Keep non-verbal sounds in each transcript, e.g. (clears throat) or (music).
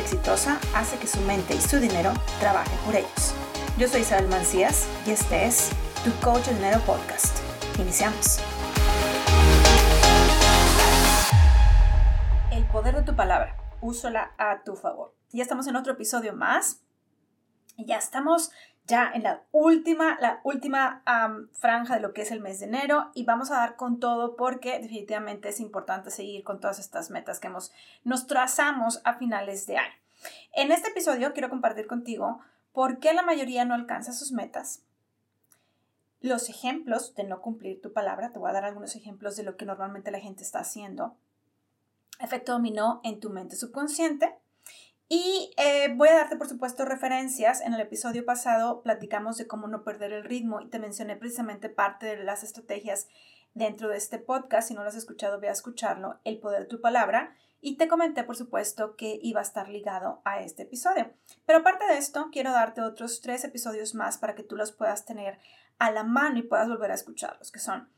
exitosa hace que su mente y su dinero trabajen por ellos. Yo soy Isabel Mancías y este es Tu Coach de Dinero Podcast. Iniciamos. El poder de tu palabra. Úsala a tu favor. Ya estamos en otro episodio más. Ya estamos ya en la última, la última franja de lo que es el mes de enero y vamos a dar con todo porque definitivamente es importante seguir con todas estas metas que hemos, nos trazamos a finales de año. En este episodio quiero compartir contigo por qué la mayoría no alcanza sus metas, los ejemplos de no cumplir tu palabra, te voy a dar algunos ejemplos de lo que normalmente la gente está haciendo, efecto dominó en tu mente subconsciente, y eh, voy a darte, por supuesto, referencias. En el episodio pasado platicamos de cómo no perder el ritmo y te mencioné precisamente parte de las estrategias dentro de este podcast. Si no lo has escuchado, ve a escucharlo, El poder de tu palabra. Y te comenté, por supuesto, que iba a estar ligado a este episodio. Pero aparte de esto, quiero darte otros tres episodios más para que tú los puedas tener a la mano y puedas volver a escucharlos, que son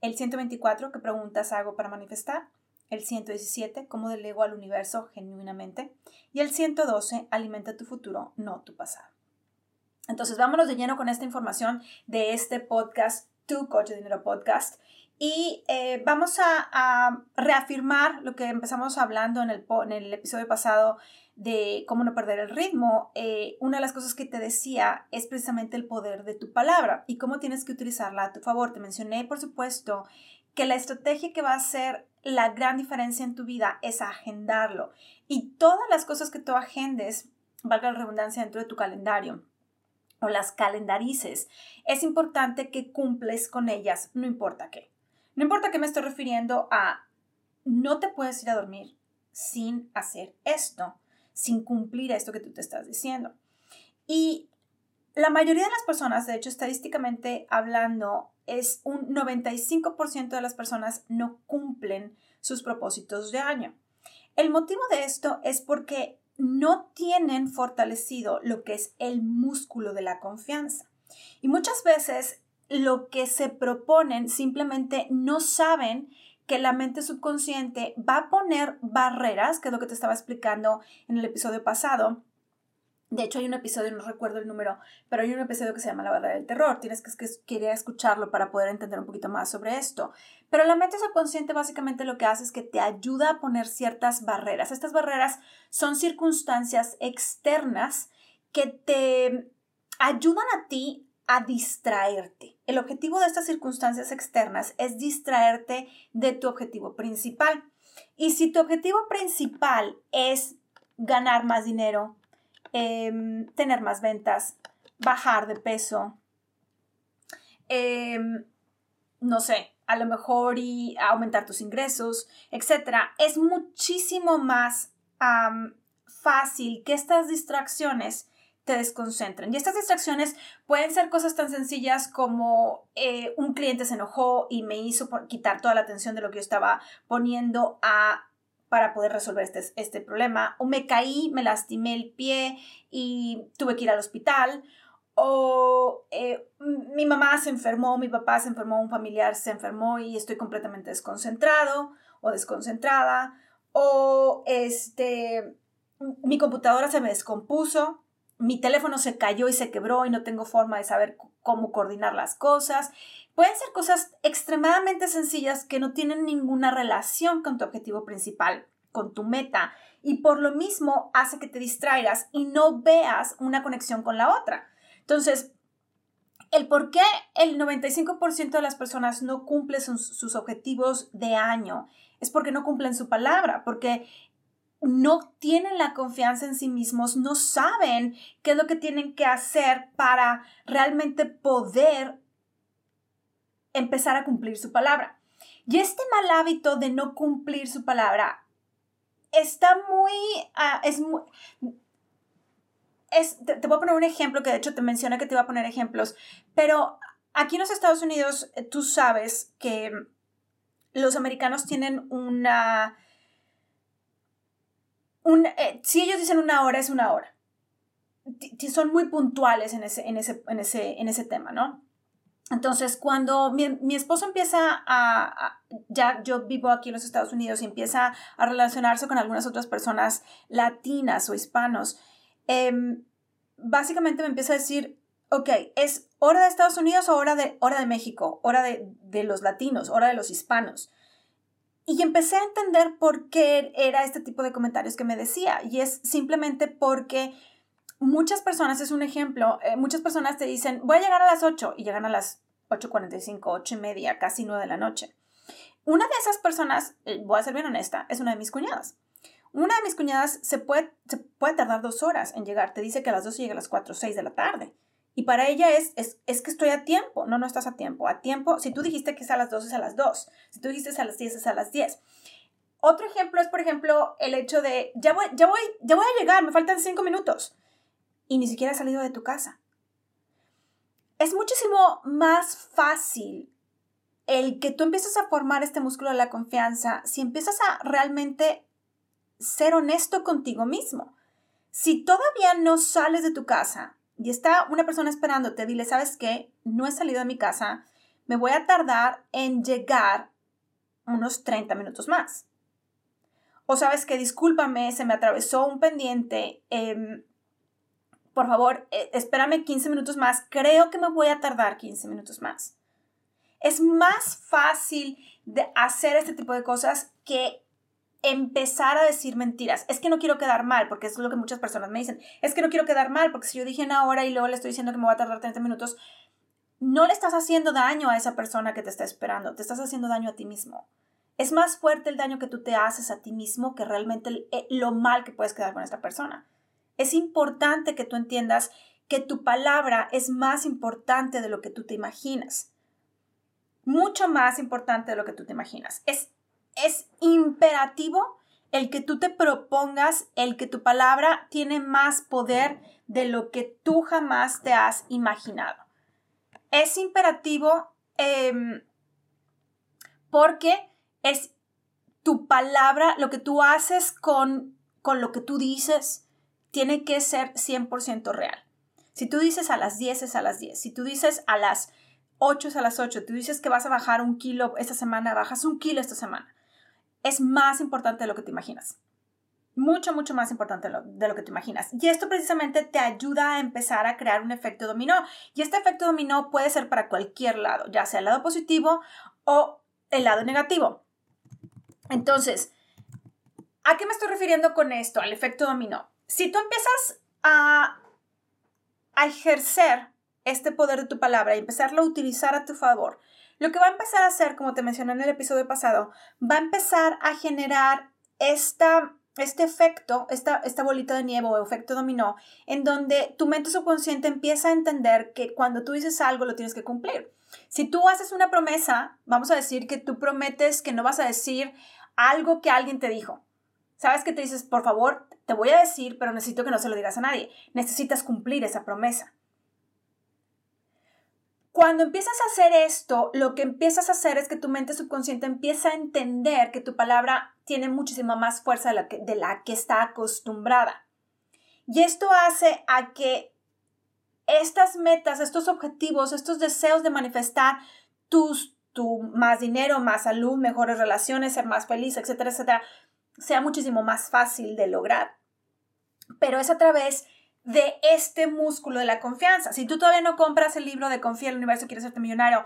el 124, que preguntas hago para manifestar, el 117, cómo delego al universo genuinamente, y el 112, alimenta tu futuro, no tu pasado. Entonces, vámonos de lleno con esta información de este podcast, Tu Coche de Dinero Podcast, y eh, vamos a, reafirmar lo que empezamos hablando en el, en el episodio pasado de cómo no perder el ritmo. Eh, una de las cosas que te decía es precisamente el poder de tu palabra y cómo tienes que utilizarla a tu favor. Te mencioné, por supuesto, que la estrategia que va a ser la gran diferencia en tu vida es agendarlo. Y todas las cosas que tú agendes, valga la redundancia, dentro de tu calendario o las calendarices, es importante que cumples con ellas, no importa qué. No importa qué me estoy refiriendo a, no te puedes ir a dormir sin hacer esto, sin cumplir esto que tú te estás diciendo. Y la mayoría de las personas, de hecho, estadísticamente hablando, es un 95% de las personas no cumplen sus propósitos de año. El motivo de esto es porque no tienen fortalecido lo que es el músculo de la confianza. Y muchas veces lo que se proponen simplemente no saben que la mente subconsciente va a poner barreras, que es lo que te estaba explicando en el episodio pasado, de hecho, hay un episodio, no recuerdo el número, pero hay un episodio que se llama La barrera del terror. Tienes que, que escucharlo para poder entender un poquito más sobre esto. Pero la mente subconsciente básicamente lo que hace es que te ayuda a poner ciertas barreras. Estas barreras son circunstancias externas que te ayudan a ti a distraerte. El objetivo de estas circunstancias externas es distraerte de tu objetivo principal. Y si tu objetivo principal es ganar más dinero, Em, tener más ventas, bajar de peso, em, no sé, a lo mejor y aumentar tus ingresos, etcétera, es muchísimo más fácil que estas distracciones te desconcentren. Y estas distracciones pueden ser cosas tan sencillas como eh, un cliente se enojó y me hizo quitar toda la atención de lo que yo estaba poniendo a para poder resolver este, este problema. O me caí, me lastimé el pie y tuve que ir al hospital. O eh, mi mamá se enfermó, mi papá se enfermó, un familiar se enfermó y estoy completamente desconcentrado o desconcentrada. O este, mi computadora se me descompuso, mi teléfono se cayó y se quebró y no tengo forma de saber cómo coordinar las cosas. Pueden ser cosas extremadamente sencillas que no tienen ninguna relación con tu objetivo principal, con tu meta, y por lo mismo hace que te distraigas y no veas una conexión con la otra. Entonces, el por qué el 95% de las personas no cumplen sus, objetivos de año es porque no cumplen su palabra, porque no tienen la confianza en sí mismos, no saben qué es lo que tienen que hacer para realmente poder empezar a cumplir su palabra. Y este mal hábito de no cumplir su palabra está muy, ah, es muy, te, voy a poner un ejemplo que de hecho te menciona que te iba a poner ejemplos, pero aquí en los Estados Unidos eh, tú sabes que los americanos tienen una, un, eh, si ellos dicen una hora es una hora, son muy puntuales en ese, en ese, en ese, en ese tema, ¿no? Entonces, cuando mi, esposo empieza a, ya yo vivo aquí en los Estados Unidos y empieza a relacionarse con algunas otras personas latinas o hispanos, em, básicamente me empieza a decir, ok, ¿es hora de Estados Unidos o hora de, hora de México? Hora de, de los latinos, hora de los hispanos. Y empecé a entender por qué era este tipo de comentarios que me decía. Y es simplemente porque muchas personas, es un ejemplo, eh, muchas personas te dicen, voy a llegar a las 8 y llegan a las 8.45, 8 y media, casi 9 de la noche. Una de esas personas, eh, voy a ser bien honesta, es una de mis cuñadas. Una de mis cuñadas se puede, se puede tardar dos horas en llegar. Te dice que a las 2 llega a las 4 o 6 de la tarde. Y para ella es, es, es, que estoy a tiempo. No, no estás a tiempo. A tiempo, si tú dijiste que es a las 2, es a las 2. Si tú dijiste a las 10, es a las 10. Otro ejemplo es, por ejemplo, el hecho de, ya voy, ya voy, ya voy a llegar, me faltan 5 minutos y ni siquiera has salido de tu casa. Es muchísimo más fácil el que tú empieces a formar este músculo de la confianza si empiezas a realmente ser honesto contigo mismo. Si todavía no sales de tu casa y está una persona esperándote, dile, ¿sabes qué? No he salido de mi casa, me voy a tardar en llegar unos 30 minutos más. O sabes que discúlpame, se me atravesó un pendiente, eh, por favor, eh, espérame 15 minutos más, creo que me voy a tardar 15 minutos más. Es más fácil de hacer este tipo de cosas que empezar a decir mentiras. Es que no quiero quedar mal, porque es lo que muchas personas me dicen. Es que no quiero quedar mal, porque si yo dije una hora y luego le estoy diciendo que me voy a tardar 30 minutos, no le estás haciendo daño a esa persona que te está esperando, te estás haciendo daño a ti mismo. Es más fuerte el daño que tú te haces a ti mismo que realmente eh, lo mal que puedes quedar con esta persona. Es importante que tú entiendas que tu palabra es más importante de lo que tú te imaginas. Mucho más importante de lo que tú te imaginas. Es, es imperativo el que tú te propongas, el que tu palabra tiene más poder de lo que tú jamás te has imaginado. Es imperativo em, porque es tu palabra, lo que tú haces con, con lo que tú dices, tiene que ser 100% real. Si tú dices a las 10 es a las 10, si tú dices a las 8 es a las 8, tú dices que vas a bajar un kilo esta semana, bajas un kilo esta semana. Es más importante de lo que te imaginas. Mucho, mucho más importante de lo, de lo que te imaginas. Y esto precisamente te ayuda a empezar a crear un efecto dominó. Y este efecto dominó puede ser para cualquier lado, ya sea el lado positivo o el lado negativo. Entonces, ¿a qué me estoy refiriendo con esto? Al efecto dominó si tú empiezas a, ejercer este poder de tu palabra y empezarlo a utilizar a tu favor, lo que va a empezar a hacer, como te mencioné en el episodio pasado, va a empezar a generar esta, este efecto, esta, esta bolita de nieve o efecto dominó, en donde tu mente subconsciente empieza a entender que cuando tú dices algo lo tienes que cumplir. Si tú haces una promesa, vamos a decir que tú prometes que no vas a decir algo que alguien te dijo. Sabes que te dices, por favor, te voy a decir, pero necesito que no se lo digas a nadie. Necesitas cumplir esa promesa. Cuando empiezas a hacer esto, lo que empiezas a hacer es que tu mente subconsciente empieza a entender que tu palabra tiene muchísima más fuerza de la que, está acostumbrada. Y esto hace a que estas metas, estos objetivos, estos deseos de manifestar tus, tu más dinero, más salud, mejores relaciones, ser más feliz, etcétera, etcétera, sea muchísimo más fácil de lograr. Pero es a través de este músculo de la confianza. Si tú todavía no compras el libro de Confía en el universo, quieres serte millonario,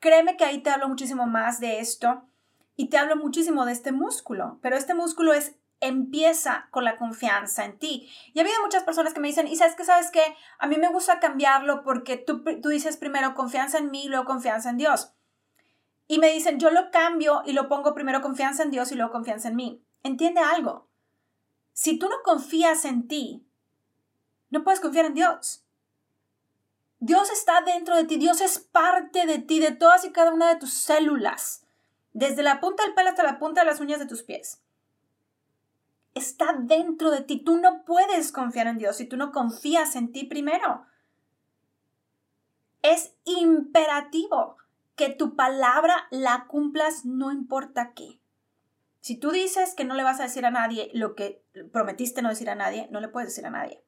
créeme que ahí te hablo muchísimo más de esto y te hablo muchísimo de este músculo. Pero este músculo es empieza con la confianza en ti. Y ha habido muchas personas que me dicen, y sabes que, sabes que, a mí me gusta cambiarlo porque tú, tú dices primero confianza en mí y luego confianza en Dios. Y me dicen, yo lo cambio y lo pongo primero confianza en Dios y luego confianza en mí. Entiende algo. Si tú no confías en ti, no puedes confiar en Dios. Dios está dentro de ti, Dios es parte de ti, de todas y cada una de tus células, desde la punta del pelo hasta la punta de las uñas de tus pies. Está dentro de ti, tú no puedes confiar en Dios si tú no confías en ti primero. Es imperativo que tu palabra la cumplas no importa qué. Si tú dices que no le vas a decir a nadie lo que prometiste no decir a nadie, no le puedes decir a nadie.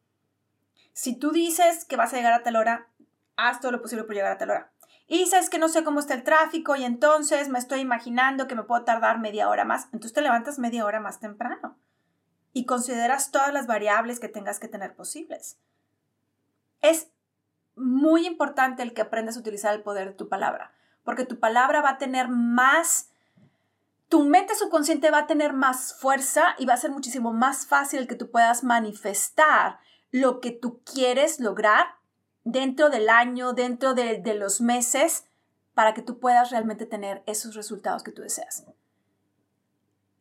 Si tú dices que vas a llegar a tal hora, haz todo lo posible por llegar a tal hora. Y sabes que no sé cómo está el tráfico y entonces me estoy imaginando que me puedo tardar media hora más. Entonces te levantas media hora más temprano y consideras todas las variables que tengas que tener posibles. Es muy importante el que aprendas a utilizar el poder de tu palabra, porque tu palabra va a tener más, tu mente subconsciente va a tener más fuerza y va a ser muchísimo más fácil el que tú puedas manifestar lo que tú quieres lograr dentro del año, dentro de, los meses, para que tú puedas realmente tener esos resultados que tú deseas.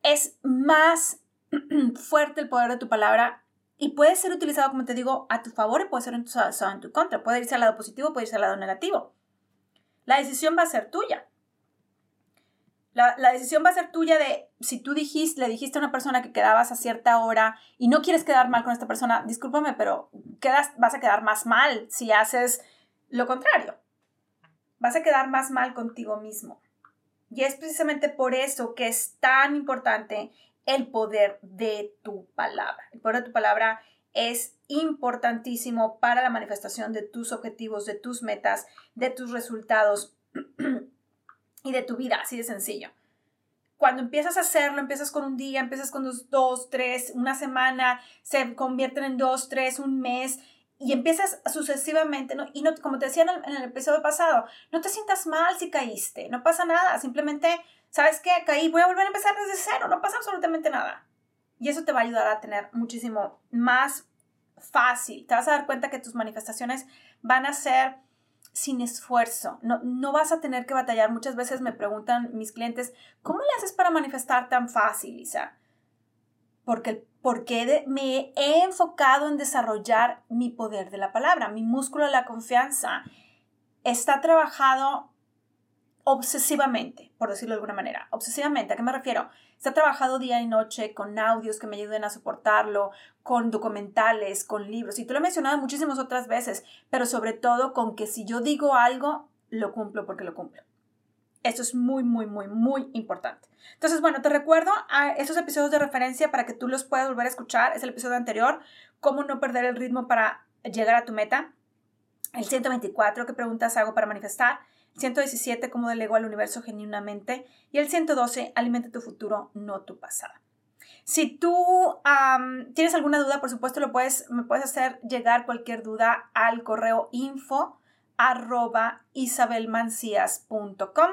Es más (clears throat) fuerte el poder de tu palabra y puede ser utilizado, como te digo, a tu favor y puede ser usado en tu contra. Puede irse al lado positivo, puede irse al lado negativo. La decisión va a ser tuya. La, decisión va a ser tuya de si tú dijiste, le dijiste a una persona que quedabas a cierta hora y no quieres quedar mal con esta persona, discúlpame, pero quedas, vas a quedar más mal si haces lo contrario. Vas a quedar más mal contigo mismo. Y es precisamente por eso que es tan importante el poder de tu palabra. El poder de tu palabra es importantísimo para la manifestación de tus objetivos, de tus metas, de tus resultados. Y de tu vida, así de sencillo. Cuando empiezas a hacerlo, empiezas con un día, empiezas con dos, tres, una semana, se convierten en dos, tres, un mes, y empiezas sucesivamente, ¿no? Y no, como te decía en el, episodio pasado, no te sientas mal si caíste, no pasa nada, simplemente, ¿sabes qué? Caí, voy a volver a empezar desde cero, no pasa absolutamente nada. Y eso te va a ayudar a tener muchísimo más fácil, te vas a dar cuenta que tus manifestaciones van a ser sin esfuerzo. No, no vas a tener que batallar. Muchas veces me preguntan mis clientes, ¿cómo le haces para manifestar tan fácil, Lisa? Porque, porque me he enfocado en desarrollar mi poder de la palabra, mi músculo de la confianza. Está trabajado obsesivamente, por decirlo de alguna manera. Obsesivamente, ¿a qué me refiero? Está trabajado día y noche con audios que me ayuden a soportarlo, con documentales, con libros. Y tú lo he mencionado muchísimas otras veces, pero sobre todo con que si yo digo algo, lo cumplo porque lo cumplo. Eso es muy, muy, muy, muy importante. Entonces, bueno, te recuerdo a esos episodios de referencia para que tú los puedas volver a escuchar. Es el episodio anterior, cómo no perder el ritmo para llegar a tu meta. El 124, ¿qué preguntas hago para manifestar? 117, cómo delego al universo genuinamente. Y el 112, alimenta tu futuro, no tu pasado. Si tú tienes alguna duda, por supuesto, lo puedes, me puedes hacer llegar cualquier duda al correo info isabelmancias.com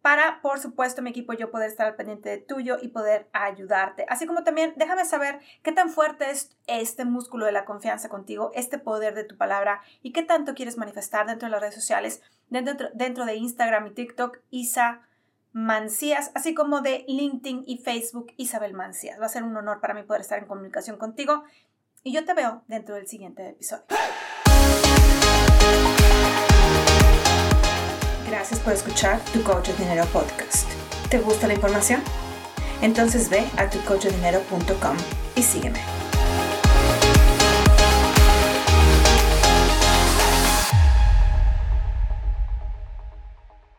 para, por supuesto, mi equipo y yo poder estar al pendiente de tuyo y poder ayudarte. Así como también déjame saber qué tan fuerte es este músculo de la confianza contigo, este poder de tu palabra y qué tanto quieres manifestar dentro de las redes sociales, dentro, dentro de Instagram y TikTok, Isa Mancías, así como de LinkedIn y Facebook, Isabel Mancías. Va a ser un honor para mí poder estar en comunicación contigo y yo te veo dentro del siguiente episodio. Gracias por escuchar Tu Coach de Dinero Podcast. ¿Te gusta la información? Entonces ve a tucoachdinero.com y sígueme.